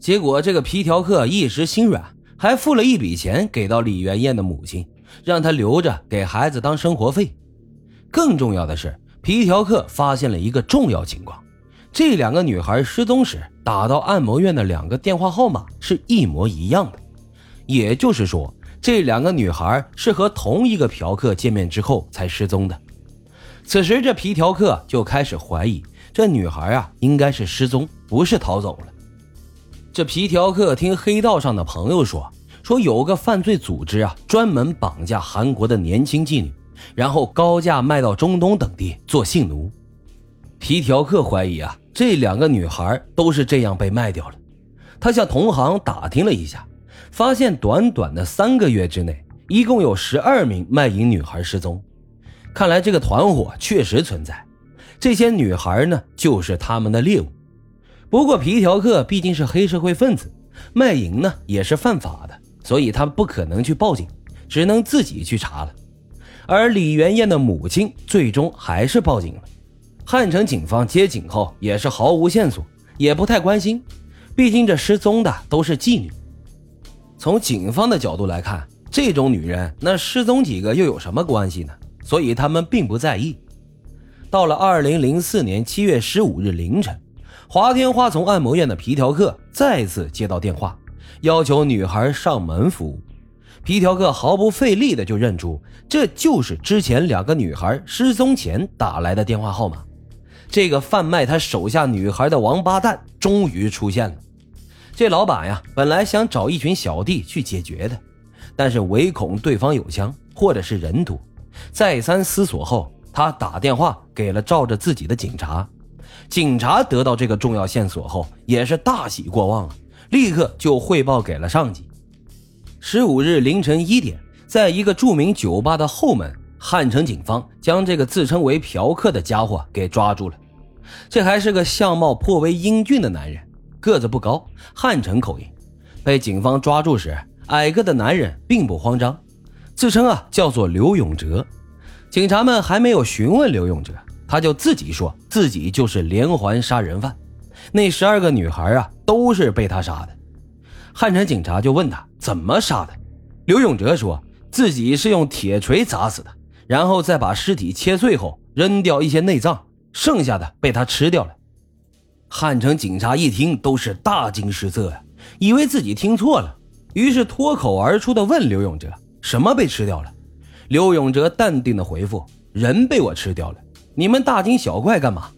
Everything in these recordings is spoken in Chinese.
结果这个皮条客一时心软，还付了一笔钱给到李元艳的母亲，让她留着给孩子当生活费。更重要的是，皮条客发现了一个重要情况：这两个女孩失踪时打到按摩院的两个电话号码是一模一样的，也就是说，这两个女孩是和同一个嫖客见面之后才失踪的。此时，这皮条客就开始怀疑这女孩啊，应该是失踪，不是逃走了。这皮条客听黑道上的朋友说，说有个犯罪组织啊，专门绑架韩国的年轻妓女，然后高价卖到中东等地做性奴。皮条客怀疑啊，这两个女孩都是这样被卖掉了。他向同行打听了一下，发现短短的三个月之内，一共有十二名卖淫女孩失踪。看来这个团伙确实存在，这些女孩呢就是他们的猎物。不过皮条客毕竟是黑社会分子，卖淫呢也是犯法的，所以他不可能去报警，只能自己去查了。而李元燕的母亲最终还是报警了。汉城警方接警后也是毫无线索，也不太关心，毕竟这失踪的都是妓女。从警方的角度来看，这种女人那失踪几个又有什么关系呢？所以他们并不在意。到了二零零四年七月十五日凌晨，华天花从按摩院的皮条客再次接到电话，要求女孩上门服务。皮条客毫不费力的就认出这就是之前两个女孩失踪前打来的电话号码。这个贩卖他手下女孩的王八蛋终于出现了。这老板呀，本来想找一群小弟去解决的，但是唯恐对方有枪或者是人多。再三思索后，他打电话给了罩着自己的警察。警察得到这个重要线索后，也是大喜过望了，立刻就汇报给了上级。十五日凌晨一点，在一个著名酒吧的后门，汉城警方将这个自称为嫖客的家伙给抓住了。这还是个相貌颇为英俊的男人，个子不高，汉城口音。被警方抓住时，矮个的男人并不慌张。自称啊叫做刘永哲，警察们还没有询问刘永哲，他就自己说自己就是连环杀人犯，那十二个女孩啊都是被他杀的。汉城警察就问他怎么杀的，刘永哲说自己是用铁锤砸死的，然后再把尸体切碎后扔掉一些内脏，剩下的被他吃掉了。汉城警察一听都是大惊失色呀，以为自己听错了，于是脱口而出的问刘永哲。什么被吃掉了？刘永哲淡定的回复：“人被我吃掉了，你们大惊小怪干嘛？”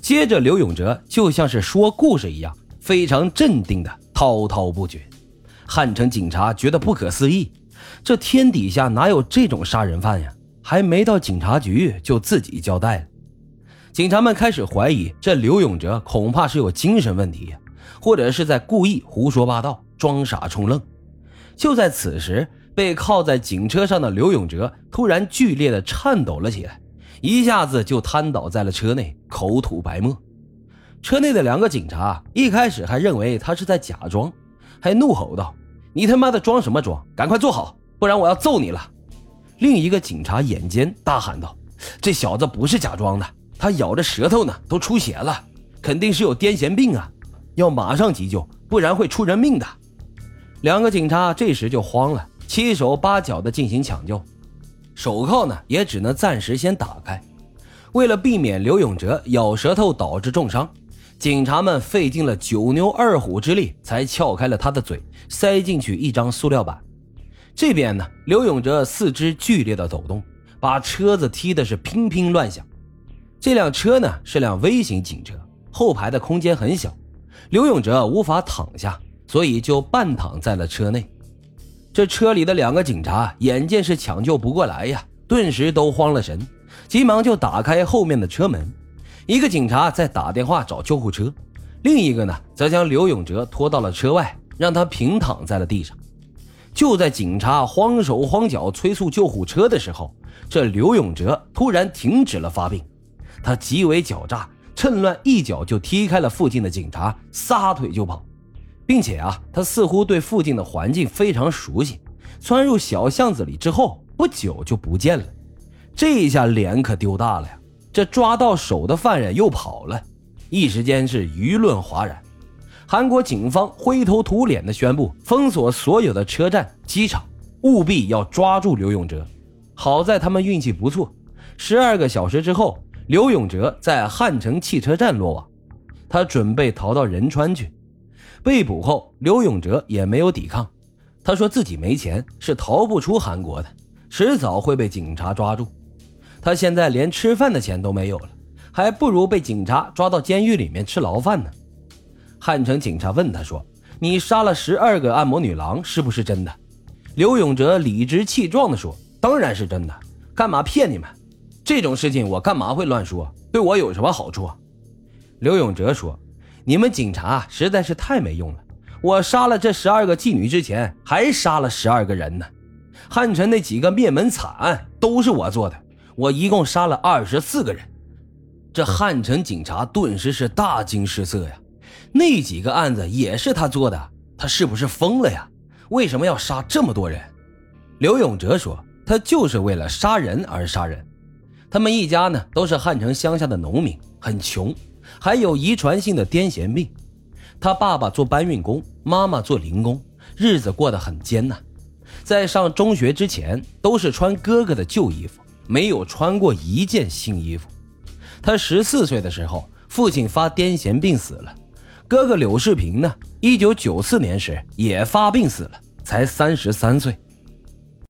接着，刘永哲就像是说故事一样，非常镇定的滔滔不绝。汉城警察觉得不可思议，这天底下哪有这种杀人犯呀？还没到警察局就自己交代了。警察们开始怀疑，这刘永哲恐怕是有精神问题，或者是在故意胡说八道、装傻充愣。就在此时。被靠在警车上的刘永哲突然剧烈的颤抖了起来，一下子就瘫倒在了车内，口吐白沫。车内的两个警察一开始还认为他是在假装，还怒吼道：“你他妈的装什么装？赶快坐好，不然我要揍你了！”另一个警察眼尖，大喊道：“这小子不是假装的，他咬着舌头呢，都出血了，肯定是有癫痫病啊，要马上急救，不然会出人命的。”两个警察这时就慌了。七手八脚的进行抢救，手铐呢也只能暂时先打开。为了避免刘永哲咬舌头导致重伤，警察们费尽了九牛二虎之力才撬开了他的嘴，塞进去一张塑料板。这边呢，刘永哲四肢剧烈的抖动，把车子踢的是乒乒乱响。这辆车呢是辆微型警车，后排的空间很小，刘永哲无法躺下，所以就半躺在了车内。这车里的两个警察眼见是抢救不过来呀，顿时都慌了神，急忙就打开后面的车门。一个警察在打电话找救护车，另一个呢则将刘永哲拖到了车外，让他平躺在了地上。就在警察慌手慌脚催促救护车的时候，这刘永哲突然停止了发病，他极为狡诈，趁乱一脚就踢开了附近的警察，撒腿就跑。并且啊，他似乎对附近的环境非常熟悉，窜入小巷子里之后，不久就不见了。这一下脸可丢大了呀！这抓到手的犯人又跑了，一时间是舆论哗然。韩国警方灰头土脸地宣布封锁所有的车站、机场，务必要抓住刘永哲。好在他们运气不错，十二个小时之后，刘永哲在汉城汽车站落网。他准备逃到仁川去。被捕后，刘永哲也没有抵抗。他说自己没钱，是逃不出韩国的，迟早会被警察抓住。他现在连吃饭的钱都没有了，还不如被警察抓到监狱里面吃牢饭呢。汉城警察问他说：“你杀了十二个按摩女郎，是不是真的？”刘永哲理直气壮地说：“当然是真的，干嘛骗你们？这种事情我干嘛会乱说？对我有什么好处？”刘永哲说：“你们警察实在是太没用了！我杀了这十二个妓女之前，还杀了十二个人呢。汉城那几个灭门惨案都是我做的，我一共杀了二十四个人。”这汉城警察顿时是大惊失色呀！那几个案子也是他做的，他是不是疯了呀？为什么要杀这么多人？刘永哲说：“他就是为了杀人而杀人。他们一家呢，都是汉城乡下的农民，很穷，还有遗传性的癫痫病。他爸爸做搬运工，妈妈做零工，日子过得很艰难。在上中学之前，都是穿哥哥的旧衣服，没有穿过一件新衣服。他十四岁的时候，父亲发癫痫病死了。”哥哥柳世平呢？一九九四年时也发病死了，才三十三岁。